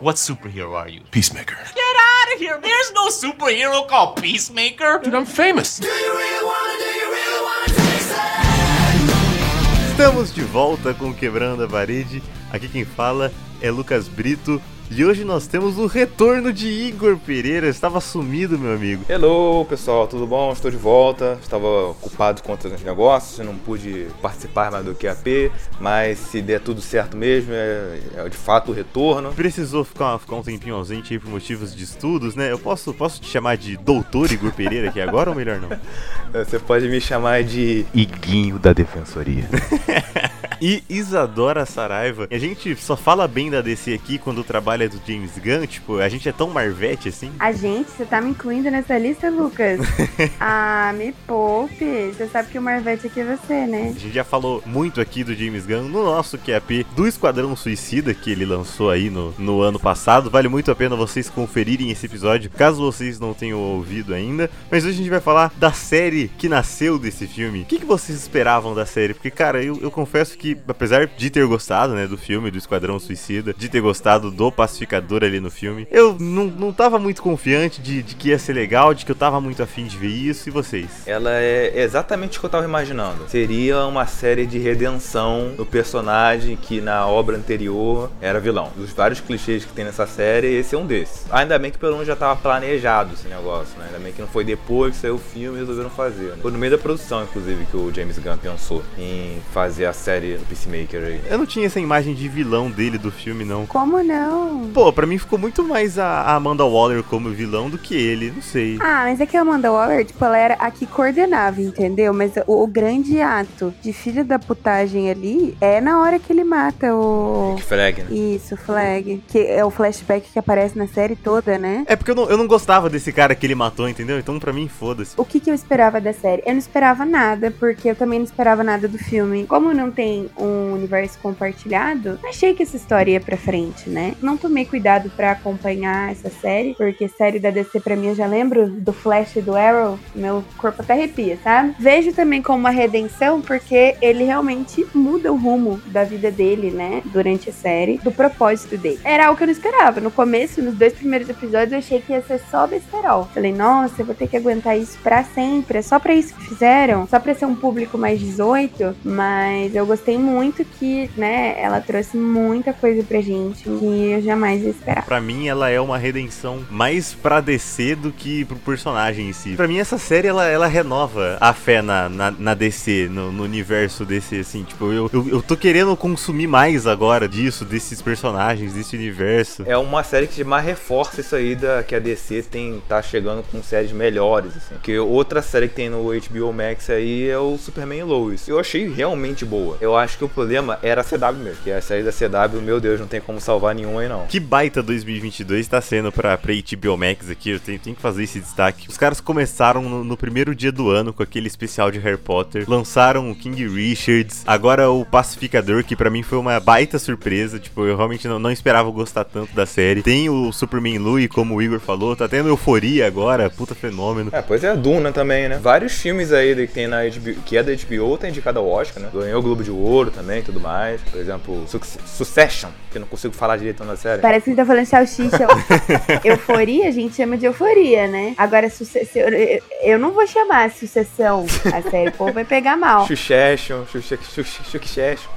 What superhero are you? Peacemaker. Get out of here! There's no superhero called Peacemaker! Dude, I'm famous. Estamos de volta com Quebrando a Parede. Aqui quem fala é Lucas Brito. E hoje nós temos o retorno de Igor Pereira. Estava sumido, meu amigo. Hello, pessoal, tudo bom? Estou de volta. Estava ocupado com outros negócios, não pude participar mais do QAP, mas se der tudo certo mesmo, é, é de fato o retorno. Precisou ficar, ficar um tempinho ausente aí por motivos de estudos, né? Eu posso, posso te chamar de Doutor Igor Pereira aqui agora ou melhor não? Você pode me chamar de Iguinho da Defensoria. e Isadora Saraiva. A gente só fala bem da DC aqui quando do James Gunn, tipo, a gente é tão marvete assim. A gente, você tá me incluindo nessa lista, Lucas? ah, me poupe. Você sabe que o Marvete aqui é você, né? A gente já falou muito aqui do James Gunn no nosso QAP do Esquadrão Suicida que ele lançou aí no, no ano passado. Vale muito a pena vocês conferirem esse episódio, caso vocês não tenham ouvido ainda. Mas hoje a gente vai falar da série que nasceu desse filme. O que, que vocês esperavam da série? Porque, cara, eu, eu confesso que, apesar de ter gostado, né, do filme, do Esquadrão Suicida, de ter gostado do pacificador ali no filme, eu não, não tava muito confiante de, de que ia ser legal, de que eu tava muito afim de ver isso. E vocês? Ela é exatamente o que eu tava imaginando. Seria uma série de redenção do personagem que na obra anterior era vilão. Dos vários clichês que tem nessa série, esse é um desses. Ainda bem que pelo menos já tava planejado esse negócio, né? Ainda bem que não foi depois que saiu o filme e resolveram fazer. Né? Foi no meio da produção, inclusive, que o James Gunn pensou em fazer a série do Peacemaker aí. Eu não tinha essa imagem de vilão dele do filme, não. Como não? Pô, pra mim ficou muito mais a a Amanda Waller como vilão do que ele, não sei. Ah, mas é que a Amanda Waller, tipo, ela era a que coordenava, entendeu? Mas o, o grande ato de filho da putagem ali é na hora que ele mata o. Que Flag, né? Isso, Flag. Que é o flashback que aparece na série toda, né? É porque eu não, eu não gostava desse cara que ele matou, entendeu? Então pra mim, foda-se. O que, que eu esperava da série? Eu não esperava nada, porque eu também não esperava nada do filme. Como não tem um universo compartilhado, achei que essa história ia pra frente, né? Não tomei cuidado pra acompanhar essa série, porque série da DC pra mim eu já lembro do Flash e do Arrow, meu corpo até arrepia, sabe? Vejo também como uma redenção, porque ele realmente muda o rumo da vida dele, né? Durante a série, do propósito dele. Era algo que eu não esperava. No começo, nos dois primeiros episódios, eu achei que ia ser só besterol. Falei, nossa, eu vou ter que aguentar isso pra sempre. É só pra isso que fizeram, só pra ser um público mais 18. Mas eu gostei muito que, né, ela trouxe muita coisa pra gente que eu jamais ia esperar. Pra mim, ela é uma redenção mais pra DC do que pro personagem em si. Pra mim, essa série, ela, ela renova a fé na, na, na DC, no, no universo DC, assim. Tipo, eu, eu, eu tô querendo consumir mais agora disso, desses personagens, desse universo. É uma série que mais reforça isso aí da que a DC tem tá chegando com séries melhores, assim. Que outra série que tem no HBO Max aí é o Superman Lois. Eu achei realmente boa. Eu acho que o problema era a CW mesmo, que a série da CW, meu Deus, não tem como salvar nenhuma aí não. Que baita 2022 tá sendo pra, pra HBO Max aqui, eu tenho, tenho que fazer esse destaque. Os caras começaram no, no primeiro dia do ano com aquele especial de Harry Potter, lançaram o King Richards, agora o Pacificador, que pra mim foi uma baita surpresa, tipo, eu realmente não, não esperava gostar tanto da série. Tem o Superman Louie, como o Igor falou, tá tendo Euforia agora, puta fenômeno. É, pois é a Duna também, né? Vários filmes aí que tem na HBO, que é da HBO, tá indicado ao Oscar, né? Ganhou o Globo de Ouro também e tudo mais. Por exemplo, Suc- Succession, que eu não consigo falar direito na série. Parece que a gente tá falando salsicha. euforia, a gente chama de euforia, né? Agora, suce- se- eu, eu- eu não vou chamar sucessão a série, o povo vai pegar mal. Succession, Succession.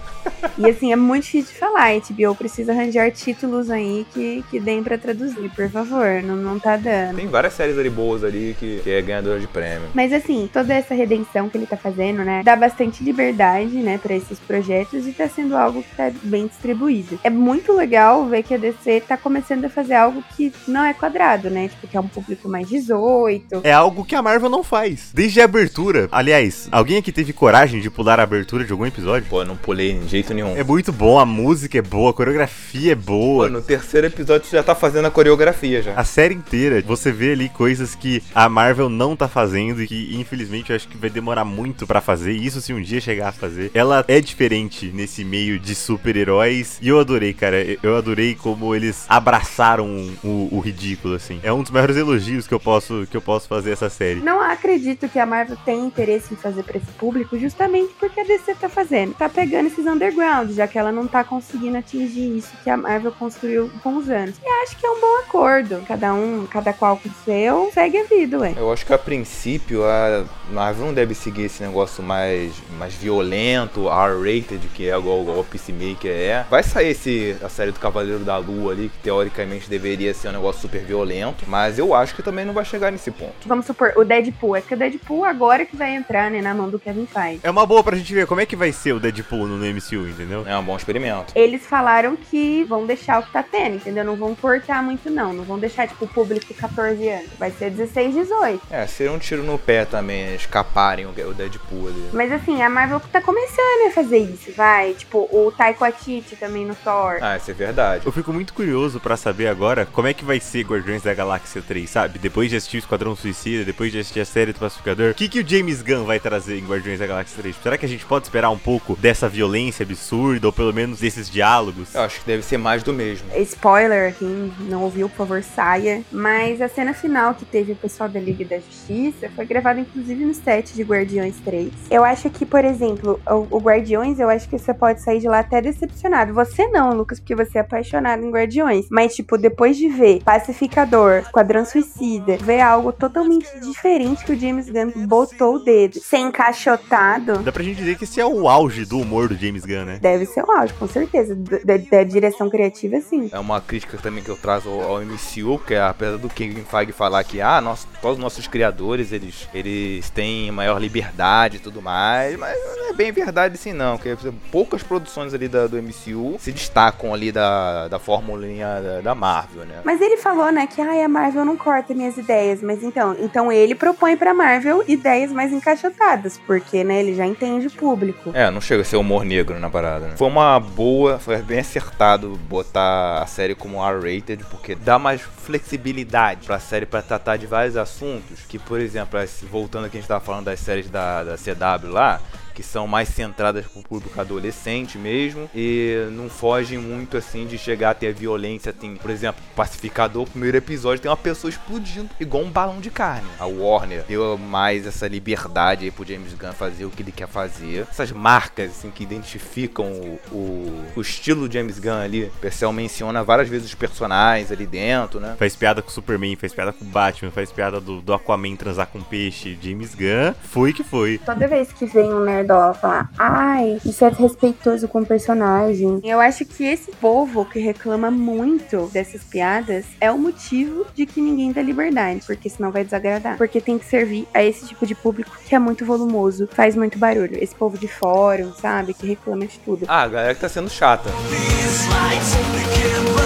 E assim, é muito difícil de falar. HBO precisa arranjar títulos aí que, que deem pra traduzir, por favor. Não, não tá dando. Tem várias séries ali boas ali que, que é ganhadora de prêmio. Mas assim, toda essa redenção que ele tá fazendo, né, dá bastante liberdade, né, pra esses projetos e tá sendo algo que tá bem distribuído. É muito legal ver que a DC tá começando a fazer algo que não é quadrado, né, tipo, que é um público mais 18. É algo que a Marvel não faz. Desde a abertura. Aliás, alguém aqui teve coragem de pular a abertura de algum episódio? Pô, eu não pulei jeito nenhum. É muito bom, a música é boa, a coreografia é boa. Pô, no terceiro episódio você já tá fazendo a coreografia já. A série inteira, você vê ali coisas que a Marvel não tá fazendo e que, infelizmente, eu acho que vai demorar muito pra fazer. Isso se um dia chegar a fazer. Ela é diferente nesse meio de super-heróis. E eu adorei, cara. Eu adorei como eles abraçaram o, o ridículo, assim. É um dos maiores elogios que eu posso, que eu posso fazer essa série. Não acredito que a Marvel tenha interesse em fazer pra esse público justamente porque a DC tá fazendo. Tá pegando esses underground, já que ela não tá conseguindo atingir isso que a Marvel construiu com os anos. E acho que é um bom acordo. Cada um, cada qual com o seu, segue a vida, ué. Eu acho que a princípio a Marvel não deve seguir esse negócio mais, mais violento, R-rated, que é igual, igual o Peacemaker é. Vai sair esse, a série do Cavaleiro da Lua ali, que teoricamente deveria ser um negócio super violento, mas eu acho que também não vai chegar nesse ponto. Vamos supor, o Deadpool. É que o Deadpool agora que vai entrar, né, na mão do Kevin Feige. É uma boa pra gente ver como é que vai ser o Deadpool no, no Entendeu? É um bom experimento. Eles falaram que vão deixar o que tá tendo, entendeu? Não vão cortar muito, não. Não vão deixar, tipo, o público 14 anos. Vai ser 16, 18. É, seria um tiro no pé também, né, escaparem o o Deadpool ali. Mas assim, a Marvel tá começando a fazer isso, vai. Tipo, o Taiko Atiti também no Thor. Ah, isso é verdade. Eu fico muito curioso pra saber agora como é que vai ser Guardiões da Galáxia 3, sabe? Depois de assistir o Esquadrão Suicida, depois de assistir a série do Pacificador, o que, que o James Gunn vai trazer em Guardiões da Galáxia 3? Será que a gente pode esperar um pouco dessa violência absurda, ou pelo menos desses diálogos? Eu acho que deve ser mais do mesmo. Spoiler, quem não ouviu, por favor, saia. Mas a cena final que teve o pessoal da Liga da Justiça foi gravada inclusive no set de Guardiões 3. Eu acho que, por exemplo, o, o Guardiões, eu acho que você pode sair de lá até decepcionado. Você não, Lucas, porque você é apaixonado em Guardiões. Mas, tipo, depois de ver Pacificador, Esquadrão Suicida, ver algo totalmente diferente que o James Gunn botou o dedo, sem encaixotado, Dá pra gente dizer que esse é o auge do humor do James Gunn, né? deve ser o auge, com certeza. Da, da direção criativa, sim. É uma crítica também que eu trazo ao, ao MCU, que é apesar do Kevin Feige falar que ah, nós, todos os nossos criadores, eles, eles têm maior liberdade e tudo mais, mas não é bem verdade assim não, porque poucas produções ali da, do MCU se destacam ali da, da formulinha da, da Marvel, né? Mas ele falou, né, que ai, a Marvel não corta minhas ideias, mas então, então ele propõe pra Marvel ideias mais encaixotadas, porque, né, ele já entende o público. É, não chega a ser humor negro na parada, né? Foi uma boa, foi bem acertado botar a série como R-rated, porque dá mais flexibilidade pra série pra tratar de vários assuntos, que, por exemplo, voltando aqui a gente tava falando das séries da, da CW lá, que são mais centradas pro público adolescente mesmo e não fogem muito assim de chegar a ter violência. Tem, por exemplo, Pacificador, primeiro episódio tem uma pessoa explodindo igual um balão de carne. A Warner deu mais essa liberdade aí pro James Gunn fazer o que ele quer fazer. Essas marcas assim que identificam o, o, o estilo do James Gunn ali. O Percel menciona várias vezes os personagens ali dentro, né? Faz piada com o Superman, faz piada com o Batman, faz piada do, do Aquaman transar com peixe. James Gunn foi que foi. Toda vez que vem um nerdola falar, ai, isso é respeitoso com o personagem. Eu acho que esse povo que reclama muito dessas piadas é o motivo de que ninguém dá liberdade, porque senão vai desagradar. Porque tem que servir a esse tipo de público que é muito volumoso, faz muito barulho. Esse povo de fórum, sabe, que reclama de tudo. Ah, a galera que tá sendo chata. These lights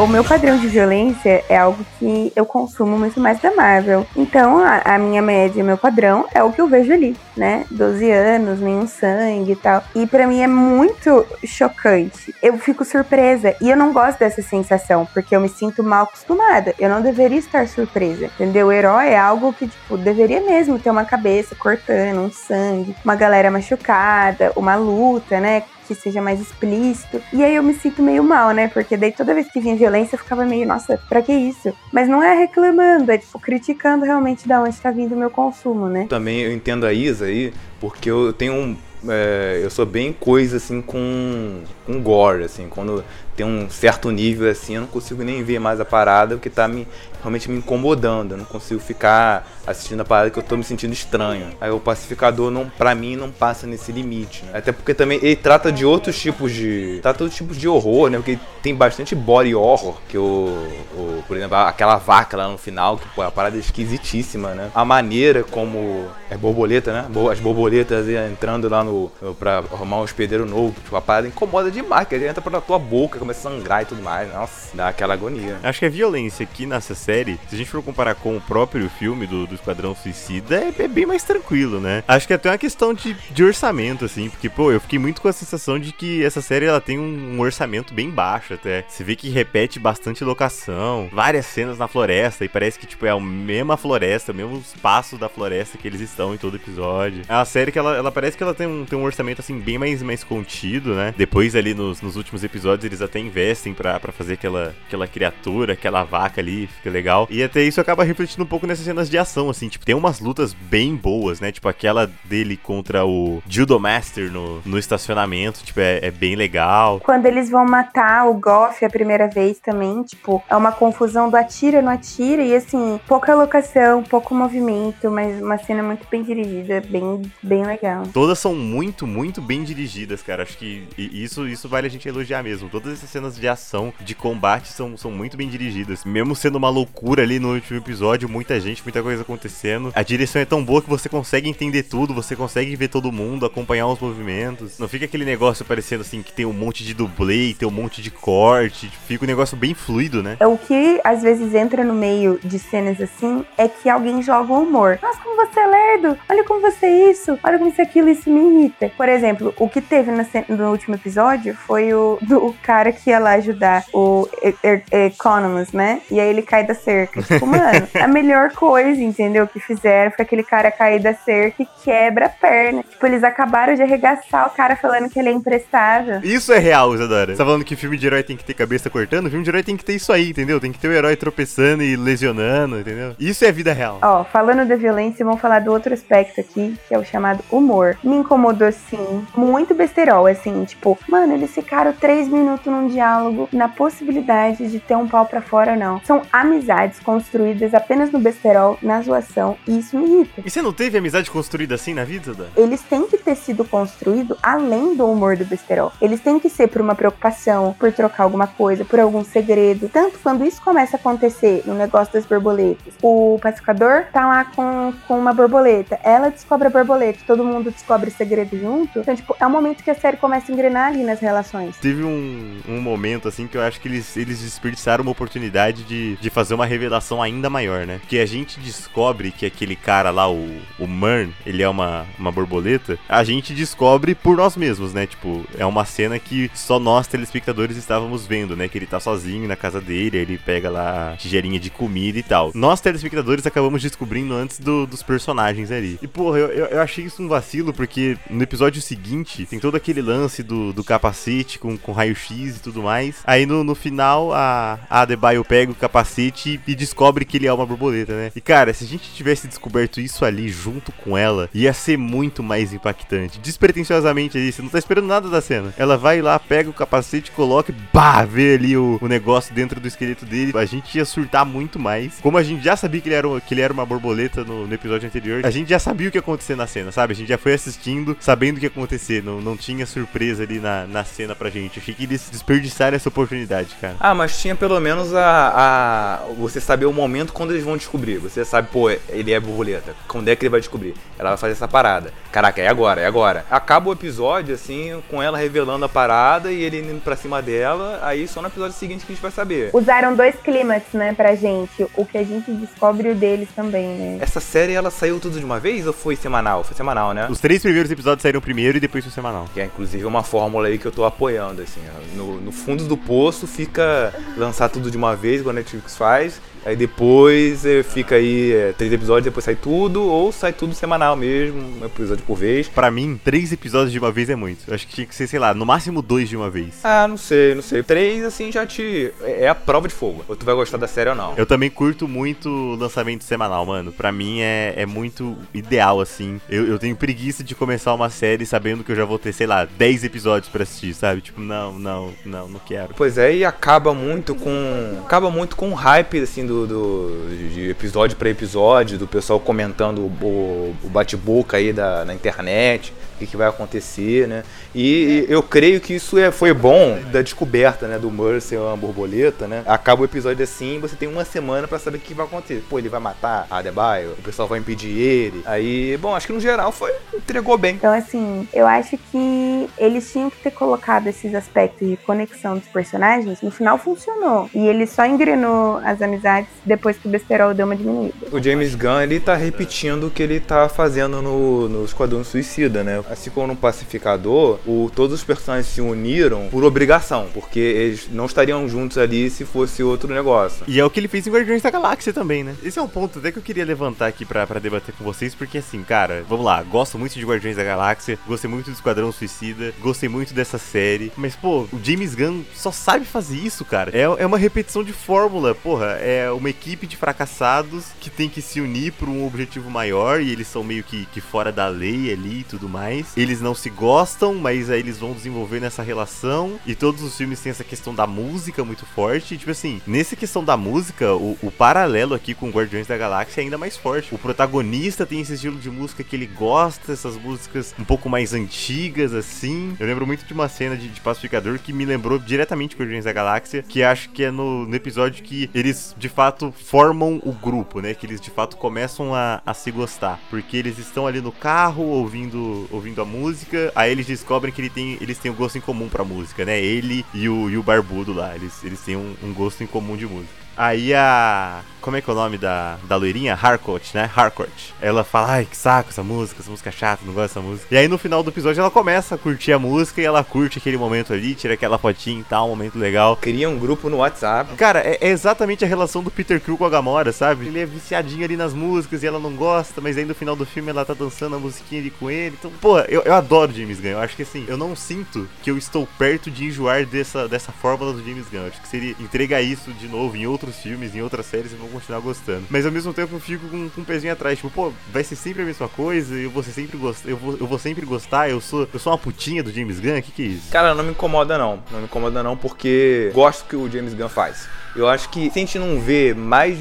O meu padrão de violência é algo que eu consumo muito mais da Marvel. Então, a, a minha média, meu padrão, é o que eu vejo ali, né? 12 anos, nenhum sangue e tal. E pra mim é muito chocante. Eu fico surpresa. E eu não gosto dessa sensação, porque eu me sinto mal acostumada. Eu não deveria estar surpresa, entendeu? O herói é algo que, tipo, deveria mesmo ter uma cabeça cortando, um sangue, uma galera machucada, uma luta, né? Que seja mais explícito. E aí eu me sinto meio mal, né? Porque daí toda vez que vinha violência eu ficava meio, nossa, pra que isso? Mas não é reclamando, é tipo criticando realmente da onde tá vindo o meu consumo, né? Também eu entendo a Isa aí, porque eu tenho um. é, eu sou bem coisa assim com, com gore, assim, quando tem um certo nível assim, eu não consigo nem ver mais a parada, porque tá me, realmente me incomodando. Eu não consigo ficar assistindo a parada que eu tô me sentindo estranho. Aí o pacificador, não, pra mim, não passa nesse limite, né? Até porque também ele trata de outros tipos de. Trata outros tipos de horror, né? Porque tem bastante body horror, que o. o por exemplo, aquela vaca lá no final, que pô, é uma parada esquisitíssima, né? A maneira como. É borboleta, né? As borboletas entrando lá no. pra arrumar um hospedeiro novo. Tipo, a parada incomoda demais, que ele entra pela tua boca, começa a sangrar e tudo mais. Nossa, dá aquela agonia. Acho que a violência aqui nessa série, se a gente for comparar com o próprio filme do, do Esquadrão Suicida, é, é bem mais tranquilo, né? Acho que é até uma questão de, de orçamento, assim, porque, pô, eu fiquei muito com a sensação de que essa série ela tem um, um orçamento bem baixo até. Você vê que repete bastante locação, várias cenas na floresta, e parece que, tipo, é a mesma floresta, o mesmo espaço da floresta que eles estão em todo episódio. É uma série que ela, ela parece que ela tem um, tem um orçamento assim bem mais, mais contido, né? Depois ali nos, nos últimos episódios eles até investem pra fazer aquela, aquela criatura, aquela vaca ali, fica legal. E até isso acaba refletindo um pouco nessas cenas de ação, assim, tipo, tem umas lutas bem boas, né? Tipo, aquela dele contra o Judo Master no, no estacionamento, tipo, é, é bem legal. Quando eles vão matar o Goff a primeira vez também, tipo, é uma confusão do atira, não atira, e assim, pouca locação, pouco movimento, mas uma cena muito bem dirigida, bem, bem legal. Todas são muito, muito bem dirigidas, cara. Acho que isso, isso vale a gente elogiar mesmo. Todas essas cenas de ação, de combate, são, são muito bem dirigidas. Mesmo sendo uma loucura ali no último episódio, muita gente, muita coisa acontecendo. A direção é tão boa que você consegue entender tudo, você consegue ver todo mundo, acompanhar os movimentos. Não fica aquele negócio parecendo assim que tem um monte de dublê, tem um monte de corte. Fica um negócio bem fluido, né? É O que às vezes entra no meio de cenas assim é que alguém joga o humor. Nossa, como você é lerdo! Olha como você é isso! Olha como é aquilo, isso me irrita. Por exemplo, o que teve ce- no último episódio foi o do cara que ia lá ajudar o E- E- Economist, né? E aí ele cai da cerca. Tipo, mano, a melhor coisa, entendeu? Que fizeram foi aquele cara cair da cerca e quebra a perna. Tipo, eles acabaram de arregaçar o cara falando que ele é imprestável. Isso é real, Isadora. Você tá falando que filme de herói tem que ter cabeça cortando? Filme de herói tem que ter isso aí, entendeu? Tem que ter o herói tropeçando e lesionando, entendeu? Isso é vida real. Ó, falando da violência, vamos falar do outro aspecto aqui, que é o chamado humor. Me incomodou, sim, muito besterol, assim, tipo, mano, eles ficaram três minutos num diálogo na possibilidade de ter um pau pra fora ou não. São amizades construídas apenas no besterol, na zoação, e isso me irrita. E você não teve amizade construída assim na vida, Isadora? Eles têm que ter sido construídos além do humor do besterol. Eles têm que ser por uma preocupação, por trocar alguma coisa, por algum segredo. Tanto quando isso começa a acontecer no negócio das borboletas. O pacificador tá lá com, com uma borboleta. Ela descobre a borboleta, todo mundo descobre o segredo junto. Então, tipo, é um momento que a série começa a engrenar ali nas relações. Teve um, um momento, assim, que eu acho que eles, eles desperdiçaram uma oportunidade de, de fazer uma revelação ainda maior, né? Porque a gente descobre que aquele cara lá, o, o Mern, ele é uma, uma borboleta. A gente descobre por nós mesmos, né? Tipo, é uma cena que só nós, telespectadores, estávamos vendo, né? Que ele tá sozinho na casa dele, ele pega lá tigelinha de comida e tal. Nós, telespectadores, acabamos descobrindo antes do- dos personagens ali. E, porra, eu, eu, eu achei isso um vacilo, porque no episódio seguinte tem todo aquele lance do, do capacete com, com raio-x e tudo mais. Aí no, no final, a, a Adebayo pega o capacete e, descobre que ele é uma borboleta, né? E cara, se a gente tivesse descoberto isso ali junto com ela, ia ser muito mais impactante. Despretensiosamente ali, você não tá esperando nada da cena. Ela vai lá, pega o capacete, coloca e bah, vê ali o, o negócio dentro do esqueleto dele. A gente ia surtar muito mais. Como a gente já sabia que ele era, que ele era uma borboleta no, no episódio anterior, a gente já sabia o que ia acontecer na cena, sabe? A gente já foi assistindo, sabendo o que ia acontecer. Não, não tinha surpresa ali na, na cena pra gente. Achei que eles desperdiçaram essa oportunidade, cara. Ah, mas tinha pelo menos a, a. Você saber o momento quando eles vão descobrir. Você sabe, pô, ele é borboleta. Quando é que ele vai descobrir? Ela vai fazer essa parada. Caraca, é agora, é agora. Acaba o episódio, assim, com ela revelando a parada e ele indo pra cima dela. Aí só no episódio seguinte que a gente vai saber. Usaram dois clímax, né, pra gente. O que a gente descobre e o deles também, né? Essa série, ela saiu tudo de uma vez ou foi semanal? Foi semanal, né? Os três primeiros episódios saíram primeiro e depois foi semanal. Que é inclusive uma fórmula aí que eu tô apoiando, assim. No, no fundo do poço fica lançar tudo de uma vez, igual a Netflix faz. Aí depois eh, fica aí é, três episódios, depois sai tudo, ou sai tudo semanal mesmo, um episódio por vez. Pra mim, três episódios de uma vez é muito. Eu acho que tinha que ser, sei lá, no máximo dois de uma vez. Ah, não sei, não sei. Três, assim, já te. É é a prova de fogo. Ou tu vai gostar da série ou não. Eu também curto muito lançamento semanal, mano. Pra mim é, é muito ideal, assim. Eu, eu tenho preguiça de começar uma série sabendo que eu já vou ter, sei lá, 10 episódios pra assistir, sabe? Tipo, não, não, não, não quero. Pois é, e acaba muito com. Acaba muito com o hype, assim, do. do- de episódio pra episódio, do pessoal comentando o, o bate-boca aí da, na internet, que, que vai acontecer, né? E eu creio que isso é, foi bom da descoberta, né? Do Mercer, uma borboleta, né? Acaba o episódio assim, você tem uma semana pra saber o que vai acontecer. Pô, ele vai matar a Adebayo, o pessoal vai impedir ele. Aí, bom, acho que no geral foi. entregou bem. Então, assim, eu acho que eles tinham que ter colocado esses aspectos de conexão dos personagens. No final funcionou. E ele só engrenou as amizades depois que o besterol deu uma diminuída. O James Gunn, ele tá repetindo o que ele tá fazendo no, no Esquadrão Suicida, né? Assim como no Pacificador, o, todos os personagens se uniram por obrigação, porque eles não estariam juntos ali se fosse outro negócio. E é o que ele fez em Guardiões da Galáxia também, né? Esse é um ponto até que eu queria levantar aqui pra, pra debater com vocês, porque assim, cara, vamos lá, gosto muito de Guardiões da Galáxia, gostei muito do Esquadrão Suicida, gostei muito dessa série, mas, pô, o James Gunn só sabe fazer isso, cara. É, é uma repetição de fórmula, porra, é uma equipe de fracassados que tem que se unir por um objetivo maior e eles são meio que, que fora da lei ali e tudo mais. Eles não se gostam, mas aí eles vão desenvolver nessa relação e todos os filmes têm essa questão da música muito forte. E, tipo assim, nessa questão da música, o, o paralelo aqui com Guardiões da Galáxia é ainda mais forte. O protagonista tem esse estilo de música que ele gosta, essas músicas um pouco mais antigas, assim. Eu lembro muito de uma cena de, de Pacificador que me lembrou diretamente Guardiões da Galáxia, que acho que é no, no episódio que eles de fato formam o grupo, né? Que eles de fato começam a, a se gostar. Porque eles estão ali no carro ouvindo, ouvindo a música, aí eles descobrem que ele tem, eles têm um gosto em comum pra música, né? Ele e o, e o Barbudo lá, eles, eles têm um, um gosto em comum de música. Aí a. Como é que é o nome da, da loirinha? Harcourt, né? Harcourt. Ela fala, ai, que saco essa música, essa música é chata, não gosto dessa música. E aí no final do episódio ela começa a curtir a música e ela curte aquele momento ali, tira aquela fotinha e tal, um momento legal. Cria um grupo no WhatsApp. Cara, é, é exatamente a relação do Peter Crew com a Gamora, sabe? Ele é viciadinho ali nas músicas e ela não gosta, mas aí no final do filme ela tá dançando a musiquinha ali com ele. Então, pô, eu, eu adoro James Gunn. Eu acho que assim, eu não sinto que eu estou perto de enjoar dessa, dessa fórmula do James Gunn. Eu acho que se ele entregar isso de novo em outros filmes, em outras séries, eu vou continuar gostando. Mas ao mesmo tempo eu fico com, com um pezinho atrás, tipo, pô, vai ser sempre a mesma coisa, eu vou sempre gostar, eu vou, eu vou sempre gostar, eu sou, eu sou uma putinha do James Gunn, o que que é isso? Cara, não me incomoda não. Não me incomoda não, porque gosto que o James Gunn faz. Eu acho que se a gente não vê mais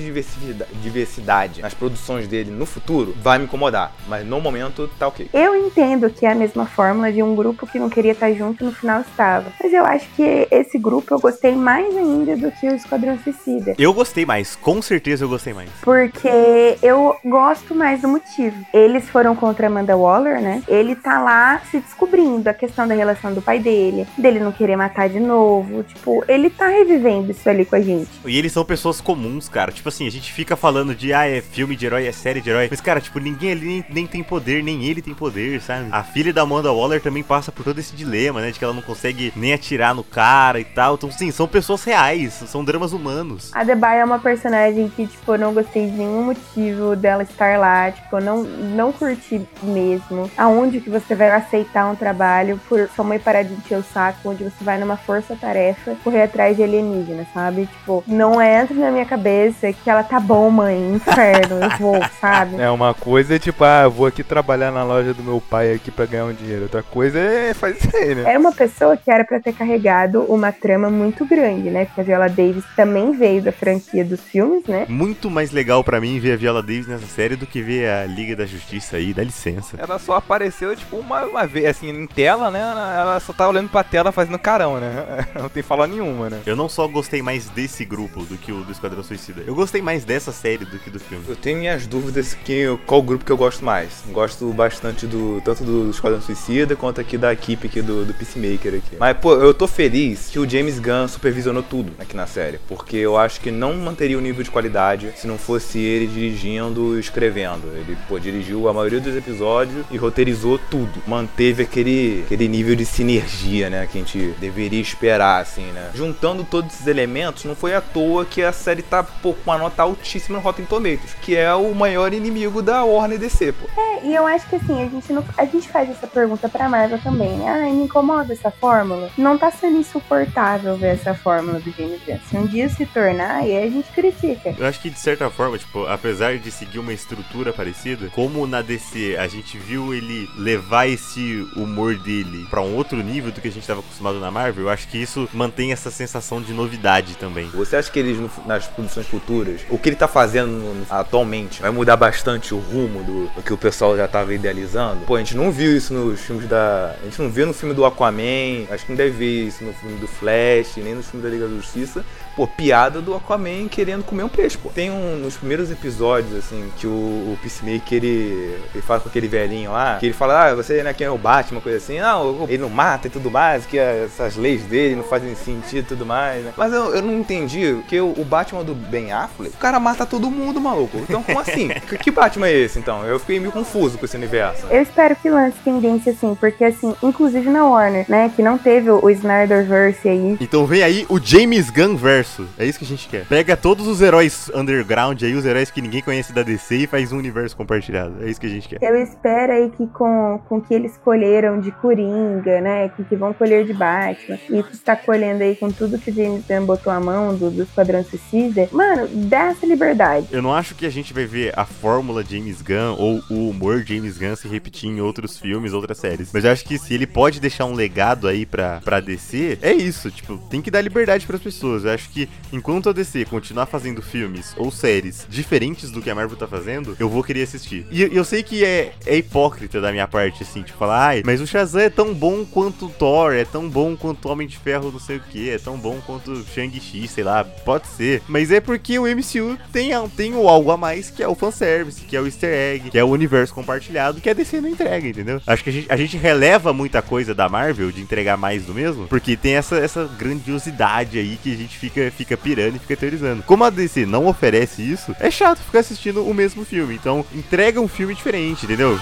diversidade, nas produções dele no futuro, vai me incomodar. Mas no momento tá ok. Eu entendo que é a mesma fórmula de um grupo que não queria estar junto e no final estava. Mas eu acho que esse grupo eu gostei mais ainda do que o Esquadrão Suicida. Eu gostei mais, com certeza eu gostei mais. Porque eu gosto mais do motivo. Eles foram contra Amanda Waller, né? Ele tá lá se descobrindo a questão da relação do pai dele, dele não querer matar de novo. Tipo, ele tá revivendo isso ali com a gente. E eles são pessoas comuns, cara. Tipo assim, a gente fica falando de, ah, é filme de herói, é série de herói. Mas, cara, tipo, ninguém ali nem, nem tem poder, nem ele tem poder, sabe? A filha da Amanda Waller também passa por todo esse dilema, né? De que ela não consegue nem atirar no cara e tal. Então, sim, são pessoas reais, são dramas humanos. A Debye é uma personagem que, tipo, eu não gostei de nenhum motivo dela estar lá. Tipo, eu não, não curti mesmo. Aonde que você vai aceitar um trabalho por sua mãe parar de encher o saco, onde você vai numa força-tarefa correr atrás de alienígena, sabe? Tipo, não entra na minha cabeça que ela tá bom, mãe, inferno, eu vou, sabe? É uma coisa é tipo, ah, eu vou aqui trabalhar na loja do meu pai aqui pra ganhar um dinheiro. Outra coisa é fazer isso aí, né? Era uma pessoa que era pra ter carregado uma trama muito grande, né? Porque a Viola Davis também veio da franquia dos filmes, né? Muito mais legal pra mim ver a Viola Davis nessa série do que ver a Liga da Justiça aí, dá licença. Ela só apareceu, tipo, uma, uma vez, assim, em tela, né? Ela só tá olhando pra tela fazendo carão, né? Não tem fala nenhuma, né? Eu não só gostei mais desse grupo do que o do Esquadrão Suicida, eu gostei mais dessa série do que do filme. Eu tenho minhas dúvidas que qual grupo que eu gosto mais. Gosto bastante do tanto do Esquadrão Suicida quanto aqui da equipe aqui do, do Peacemaker aqui. Mas pô, eu tô feliz que o James Gunn supervisionou tudo aqui na série, porque eu acho que não manteria o nível de qualidade se não fosse ele dirigindo e escrevendo. Ele pô, dirigiu a maioria dos episódios e roteirizou tudo. Manteve aquele aquele nível de sinergia, né, que a gente deveria esperar assim, né? Juntando todos esses elementos, não foi à toa que a série tá pô, com uma nota altíssima no Rotten Tomatoes, que é o maior inimigo da Warner DC, pô. É, e eu acho que assim, a gente, não, a gente faz essa pergunta pra Marvel também, né? Ah, me incomoda essa fórmula. Não tá sendo insuportável ver essa fórmula do James Gunn. Se um dia se tornar, aí a gente critica. Eu acho que de certa forma, tipo, apesar de seguir uma estrutura parecida, como na DC a gente viu ele levar esse humor dele pra um outro nível do que a gente tava acostumado na Marvel, eu acho que isso mantém essa sensação de novidade também. Você acha que eles, nas produções futuras, o que ele tá fazendo atualmente vai mudar bastante o rumo do, do que o pessoal já tava idealizando? Pô, a gente não viu isso nos filmes da. A gente não viu no filme do Aquaman, acho que não deve ver isso no filme do Flash, nem no filme da Liga da Justiça, pô, piada do Aquaman querendo comer um peixe, pô. Tem um, nos primeiros episódios, assim, que o, o Peacemaker, ele, ele fala com aquele velhinho lá, que ele fala, ah, você, né, quem é o Batman, uma coisa assim, não, ele não mata e tudo mais, que essas leis dele não fazem sentido e tudo mais, né? Mas eu, eu não entendi, que o, o Batman do Ben Affleck, o cara mata todo mundo, maluco. Então, como assim? que, que Batman é esse, então? Eu fiquei meio confuso com esse universo. Eu espero que lance tendência assim, porque assim, inclusive na Warner, né, que não teve o Snyderverse aí. Então vem aí o James Gunn verso. É isso que a gente quer. Pega todos os heróis underground aí, os heróis que ninguém conhece da DC e faz um universo compartilhado. É isso que a gente quer. Eu espero aí que com, com que eles colheram de Coringa, né, com que vão colher de Batman, e que está colhendo aí com tudo que o James Gunn botou a mão do, do Esquadrão Suicida, mano, dá essa liberdade. Eu não acho que a gente vai ver a fórmula James Gunn ou o humor James Gunn se repetir em outros filmes, outras séries. Mas eu acho que se ele pode deixar um legado aí pra, pra DC, é isso. Tipo, tem que dar liberdade pras pessoas. Eu acho que enquanto a DC continuar fazendo filmes ou séries diferentes do que a Marvel tá fazendo, eu vou querer assistir. E eu sei que é, é hipócrita da minha parte, assim, tipo, falar, ai, mas o Shazam é tão bom quanto o Thor, é tão bom quanto o Homem de Ferro, não sei o que, é tão bom quanto o Shang-Chi, sei lá, pode ser. Mas é porque o MCU tem, tem o algo a mais que é o fanservice, que é o easter egg, que é o universo compartilhado, que a DC não entrega, entendeu? Acho que a gente, a gente releva muita coisa da Marvel de entregar mais do mesmo, porque tem essa, essa grandiosidade aí que a gente fica, fica pirando e fica teorizando. Como a DC não oferece isso, é chato ficar assistindo o mesmo filme. Então, entrega um filme diferente, entendeu?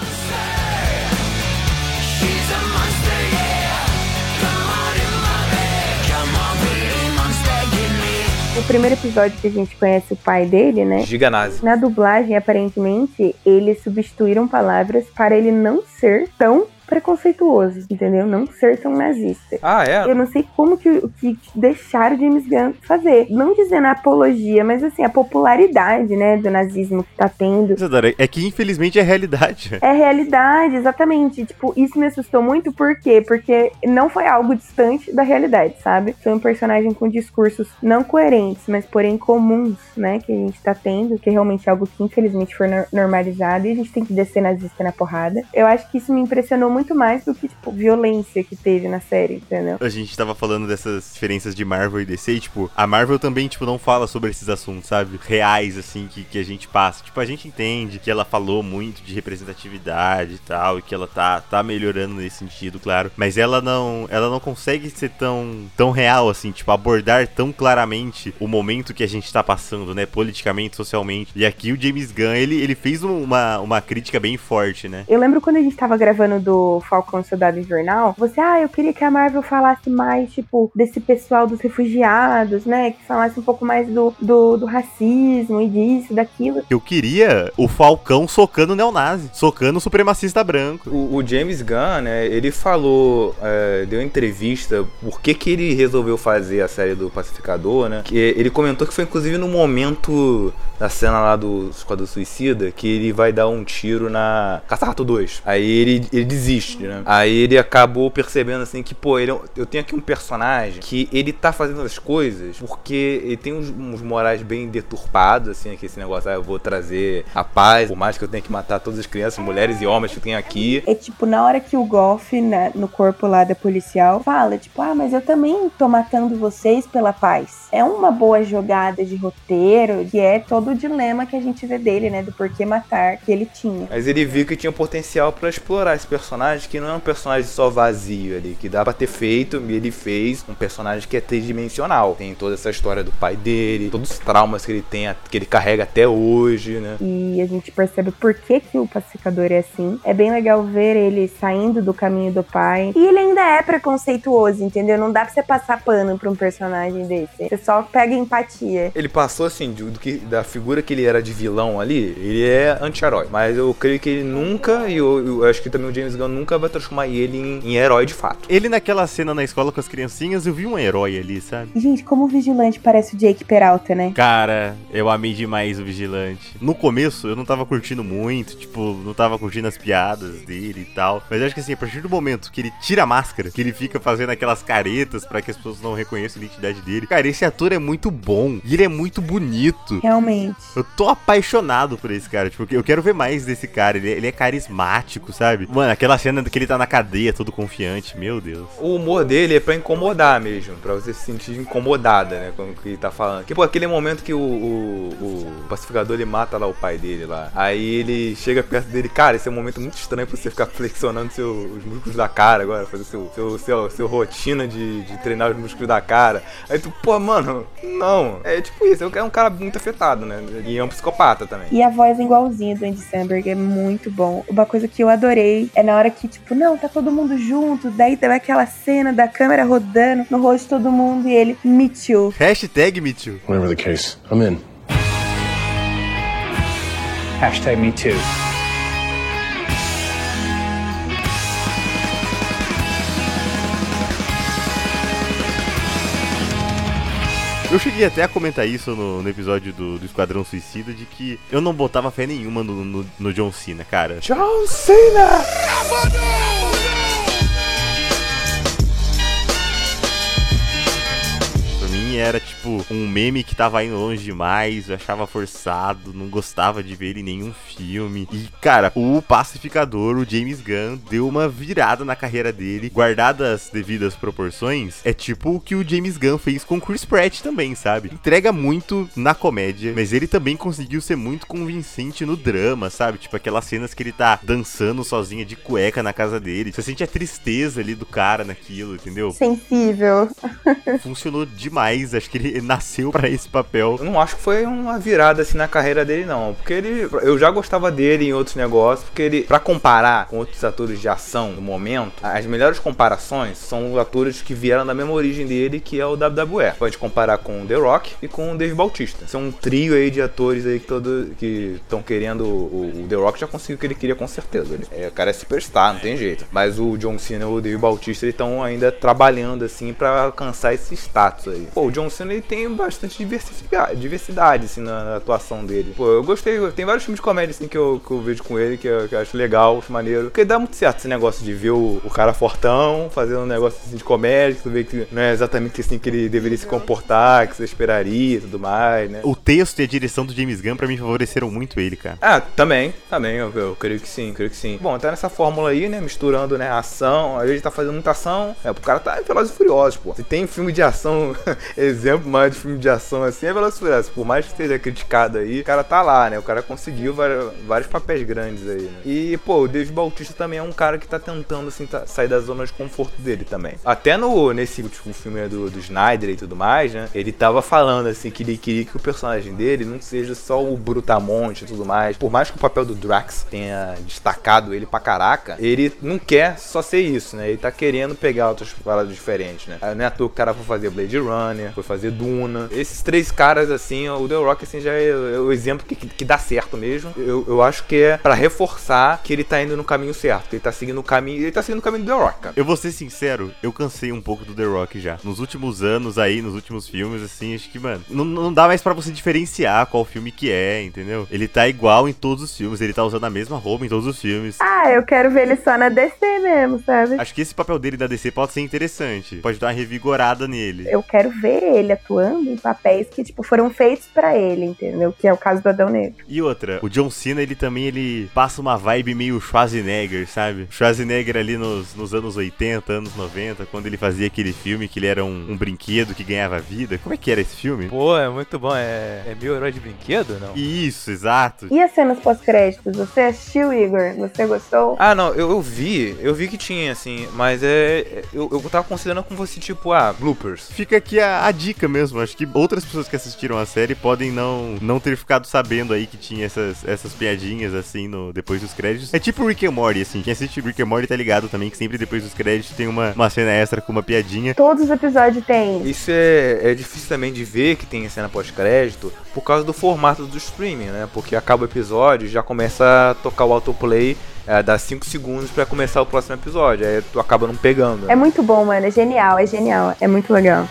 O primeiro episódio que a gente conhece o pai dele, né? Giga nazi. Na dublagem, aparentemente, eles substituíram palavras para ele não ser tão preconceituoso, entendeu? Não ser tão nazista. Ah, é? Eu não sei como que, que deixaram o James Gunn fazer. Não dizendo a apologia, mas assim, a popularidade, né, do nazismo que tá tendo. Isadora, é que infelizmente é realidade. É realidade, exatamente. Tipo, isso me assustou muito, por quê? Porque não foi algo distante da realidade, sabe? Foi um personagem com discursos não coerentes, mas porém comuns, né? Que a gente tá tendo, que é realmente algo que infelizmente foi nor- normalizado e a gente tem que descer nazista na porrada. Eu acho que isso me impressionou muito mais do que, tipo, violência que teve na série, entendeu? A gente tava falando dessas diferenças de Marvel e DC, e, tipo, a Marvel também, tipo, não fala sobre esses assuntos, sabe? Reais, assim, que, que a gente passa. Tipo, a gente entende que ela falou muito de representatividade e tal, e que ela tá, tá melhorando nesse sentido, claro. Mas ela não, ela não consegue ser tão, tão real, assim, tipo, abordar tão claramente o momento que a gente tá passando, né? Politicamente, socialmente. E aqui o James Gunn, ele, ele fez um- uma, uma crítica bem forte, né? Eu lembro quando a gente tava gravando do Falcão Soldado Invernal, você, ah, eu queria que a Marvel falasse mais, tipo, desse pessoal dos refugiados, né? Que falasse um pouco mais do, do, do racismo e disso, daquilo. Eu queria o Falcão socando o neonazi, socando o supremacista branco. O, o James Gunn, né, ele falou, é, deu entrevista por que, que ele resolveu fazer a série do Pacificador, né? Que ele comentou que foi inclusive no momento da cena lá do Esquadrão Suicida que ele vai dar um tiro na Caça-Rato 2. Aí ele, ele desiste, né? Aí ele acabou percebendo assim que, pô, ele, é eu tenho aqui um personagem que ele tá fazendo as coisas porque ele tem uns, uns morais bem deturpados, assim, que esse negócio, ah, eu vou trazer a paz, por mais que eu tenha que matar todas as crianças, mulheres e homens que tem aqui. É tipo, na hora que o Goff, né, no corpo lá da policial, fala, tipo, ah, mas eu também tô matando vocês pela paz. É uma boa jogada de roteiro, que é todo o dilema que a gente vê dele, né, do porquê matar que ele tinha. Mas ele viu que tinha potencial pra explorar esse personagem, que não é um personagem só vazio ali, que dá pra ter feito, e ele fez um personagem que é tridimensional. Tem toda essa história do pai dele, todos os traumas que ele tem, que ele carrega até hoje, né? e a gente percebe por que, que o pacificador é assim. É bem legal ver ele saindo do caminho do pai. E ele ainda é preconceituoso, entendeu? Não dá pra você passar pano pra um personagem desse. Você só pega empatia. Ele passou assim, do, do que, da figura que ele era de vilão ali, ele é anti-herói. Mas eu creio que ele nunca, e eu, eu acho que também o James Gunn nunca vai transformar ele em, em herói de fato. Ele naquela cena na escola com as criancinhas, eu vi um herói ali, sabe? Gente, como o vigilante parece o Jake Peralta, né? Cara, eu amei demais o Vigilante. No começo eu não tava curtindo muito, tipo, não tava curtindo as piadas dele e tal. Mas eu acho que assim, a partir do momento que ele tira a máscara, que ele fica fazendo aquelas caretas pra que as pessoas não reconheçam a identidade dele, cara, esse ator é muito bom. E ele é muito bonito. Realmente. Eu tô apaixonado por esse cara, tipo, eu quero ver mais desse cara. Ele, ele é carismático, sabe? Mano, aquela, Aquela cena que ele tá na cadeia, todo confiante, meu Deus. O humor dele é pra incomodar mesmo, pra você se sentir incomodada, né? Com o que ele tá falando. Que, pô, aquele momento que o, o, o pacificador ele mata lá o pai dele lá. Aí ele chega perto dele, cara, esse é um momento muito estranho pra você ficar flexionando seu, os músculos da cara agora, fazer seu, seu, seu, seu rotina de, de treinar os músculos da cara. Aí tu, pô, mano, não. É tipo isso, é um cara muito afetado, né? E é um psicopata também. E a voz é igualzinha do Andy Samberg, é muito bom. Uma coisa que eu adorei é na hora que, tipo, não, tá todo mundo junto, daí tem aquela cena da câmera rodando no rosto de todo mundo e ele, me too. Hashtag me too. Whatever the case, I'm in. Hashtag me too. Eu cheguei até a comentar isso no, no episódio do, do Esquadrão Suicida, de que eu não botava fé nenhuma no, no, no John Cena, cara. John Cena! Pra mim era tipo um meme que tava indo longe demais, eu achava forçado, não gostava de ver ele em nenhum filme. E, cara, o pacificador, o James Gunn, deu uma virada na carreira dele, guardadas as devidas proporções. É tipo o que o James Gunn fez com Chris Pratt também, sabe? Entrega muito na comédia, mas ele também conseguiu ser muito convincente no drama, sabe? Tipo aquelas cenas que ele tá dançando sozinha de cueca na casa dele. Você sente a tristeza ali do cara naquilo, entendeu? Sensível. Funcionou demais, acho que ele nasceu pra esse papel. Eu não acho que foi uma virada assim na carreira dele, não. Porque ele. Eu já gostava dele em outros negócios, porque ele. Pra comparar com outros atores de ação do momento, as melhores comparações são os atores que vieram da mesma origem dele, que é o WWE. Pode comparar com o The Rock e com o Dave Bautista. São um trio aí de atores aí que todo, que estão querendo. O, o The Rock já conseguiu o que ele queria com certeza. Ele, é, o cara é superstar, não tem jeito. Mas o John Cena e o Dave Bautista estão ainda trabalhando assim pra alcançar esse status aí. Pô, o John Cena ele tem bastante diversidade assim na, na atuação dele. Pô, eu gostei, tem vários filmes de comédia assim que eu, que eu vejo com ele que eu, que eu acho legal, acho maneiro. Porque dá muito certo esse negócio de ver o, o cara fortão fazendo um negócio assim de comédia, que tu vê que não é exatamente assim que ele deveria se comportar, que você esperaria e tudo mais, né? O texto e a direção do James Gunn, pra mim, favoreceram muito ele, cara. Ah, também, também, eu, eu creio que sim, creio que sim. Bom, tá nessa fórmula aí, né, misturando, né, ação, aí ele tá fazendo muita ação, é, o cara tá em Velozes e Furiosos, pô. Se tem filme de ação, exemplo mais de filme de ação assim, é Furiosos. Por mais que esteja criticado aí, o cara tá lá, né, o cara conseguiu vários, papéis grandes aí, né. E, pô, o Dave Bautista também é um cara que tá tentando, assim, tá- sair da zona de conforto dele também. Até no, nesse último filme do, do Snyder e tudo mais, né, ele tava falando, assim, que ele queria que o personagem dele não seja só o brutamonte e tudo mais. Por mais que o papel do Drax tenha destacado ele pra caraca, ele não quer só ser isso, né? Ele tá querendo pegar outras paradas diferentes, né? Não é à toa que o cara foi fazer Blade Runner, foi fazer Duna. Esses três caras, assim, o The Rock, assim, já é, é o exemplo que, que, que dá certo mesmo. Eu, eu acho que é pra reforçar que ele tá indo no caminho certo. que Ele tá seguindo o caminho. Ele tá seguindo o caminho do The Rock, cara. Eu vou ser sincero, eu cansei um pouco do The Rock já. Nos últimos anos aí, nos últimos filmes, assim, acho que, mano, não, não dá mais pra você diferenciar qual filme que é, entendeu? Ele tá igual em todos os filmes, ele tá usando a mesma roupa em todos os filmes. Ah, eu quero ver ele só na DC mesmo, sabe? Acho que esse papel dele da DC pode ser interessante. Pode dar uma revigorada nele. Eu quero ver ele atuando em papéis que, tipo, foram feitos pra ele, entendeu? Que é o caso do Adão Negro. E outra, o John Cena, ele também, ele passa uma vibe meio Schwarzenegger, sabe? Schwarzenegger ali nos, nos anos 80, anos 90, quando ele fazia aquele filme que ele era um, um brinquedo que ganhava vida. Como é que era esse filme? Pô, é muito bom. É, é mil herói de brinquedo, não? Isso, exato. E as cenas pós-créditos? Você assistiu, Igor? Você gostou? Ah, não, eu, eu vi, eu vi que tinha, assim, mas é. Eu, eu tava considerando com você, tipo, ah, bloopers. Fica aqui a, a dica mesmo. Acho que outras pessoas que assistiram a série podem não, não ter ficado sabendo aí que tinha essas, essas piadinhas assim no, depois dos créditos. É tipo Rick and Morty, assim. Quem assiste Rick and Morty tá ligado também que sempre depois dos créditos tem uma, uma cena extra com uma piadinha. Todos os episódios tem. Isso é, é difícil também de ver que tem cena pós-crédito por causa do formato do streaming, né? Porque acaba o episódio já começa a tocar o autoplay, é, dá 5 segundos pra começar o próximo episódio. Aí tu acaba não pegando. É muito bom, mano. É genial, é genial. É muito legal.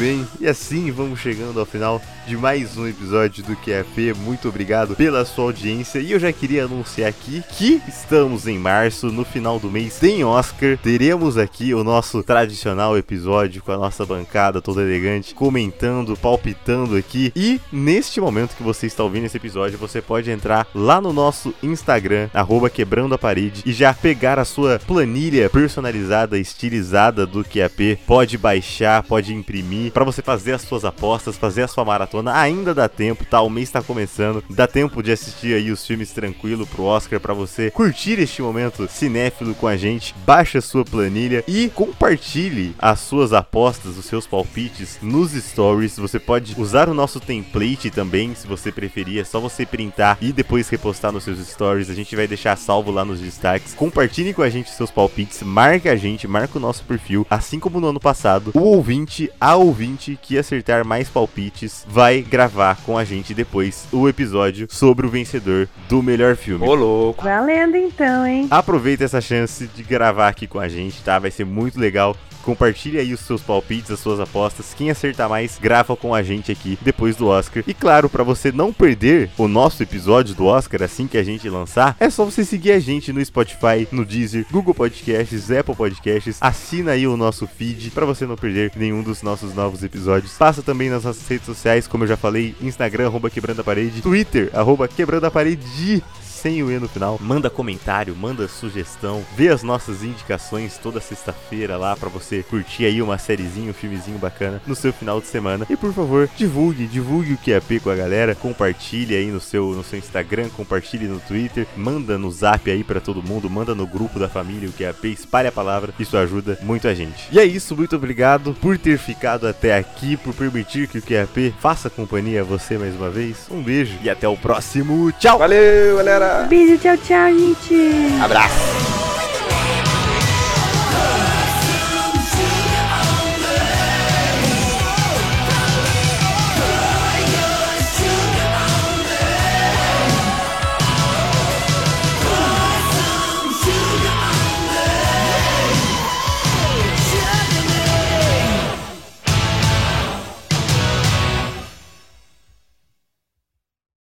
Bem, e assim vamos chegando ao final de mais um episódio do QAP. Muito obrigado pela sua audiência. E eu já queria anunciar aqui que estamos em março, no final do mês tem Oscar. Teremos aqui o nosso tradicional episódio com a nossa bancada toda elegante, comentando, palpitando aqui. E neste momento que você está ouvindo esse episódio, você pode entrar lá no nosso Instagram, arroba quebrando a parede, e já pegar a sua planilha personalizada, estilizada do QAP. Pode baixar, pode imprimir, para você fazer as suas apostas, fazer a sua maratona. Ainda dá tempo, tá? O mês está começando, dá tempo de assistir aí os filmes tranquilo pro Oscar para você curtir este momento cinéfilo com a gente. Baixe a sua planilha e compartilhe as suas apostas, os seus palpites nos stories. Você pode usar o nosso template também, se você preferir. É só você printar e depois repostar nos seus stories. A gente vai deixar salvo lá nos destaques. Compartilhe com a gente seus palpites, marca a gente, marca o nosso perfil. Assim como no ano passado, o ouvinte, a ouvinte que acertar mais palpites vai gravar com a gente depois o episódio sobre o vencedor do melhor filme. Ô, louco. Valendo então, hein? Aproveita essa chance de gravar aqui com a gente, tá? Vai ser muito legal. Compartilhe aí os seus palpites, as suas apostas. Quem acertar mais, grava com a gente aqui depois do Oscar. E claro, para você não perder o nosso episódio do Oscar assim que a gente lançar, é só você seguir a gente no Spotify, no Deezer, Google Podcasts, Apple Podcasts. Assina aí o nosso feed para você não perder nenhum dos nossos novos episódios. Passa também nas nossas redes sociais, como eu já falei, Instagram, arroba quebrando a parede, Twitter, arroba quebrando a parede sem o E no final. Manda comentário, manda sugestão, vê as nossas indicações toda sexta-feira lá pra você curtir aí uma sériezinha, um filmezinho bacana no seu final de semana. E por favor, divulgue, divulgue o QAP com a galera, compartilhe aí no seu, no seu Instagram, compartilhe no Twitter, manda no Zap aí pra todo mundo, manda no grupo da família o QAP, espalhe a palavra, isso ajuda muito a gente. E é isso, muito obrigado por ter ficado até aqui, por permitir que o QAP faça companhia a você mais uma vez. Um beijo e até o próximo. Tchau! Valeu, galera. Beijo, tchau, tchau, gente. Abraço.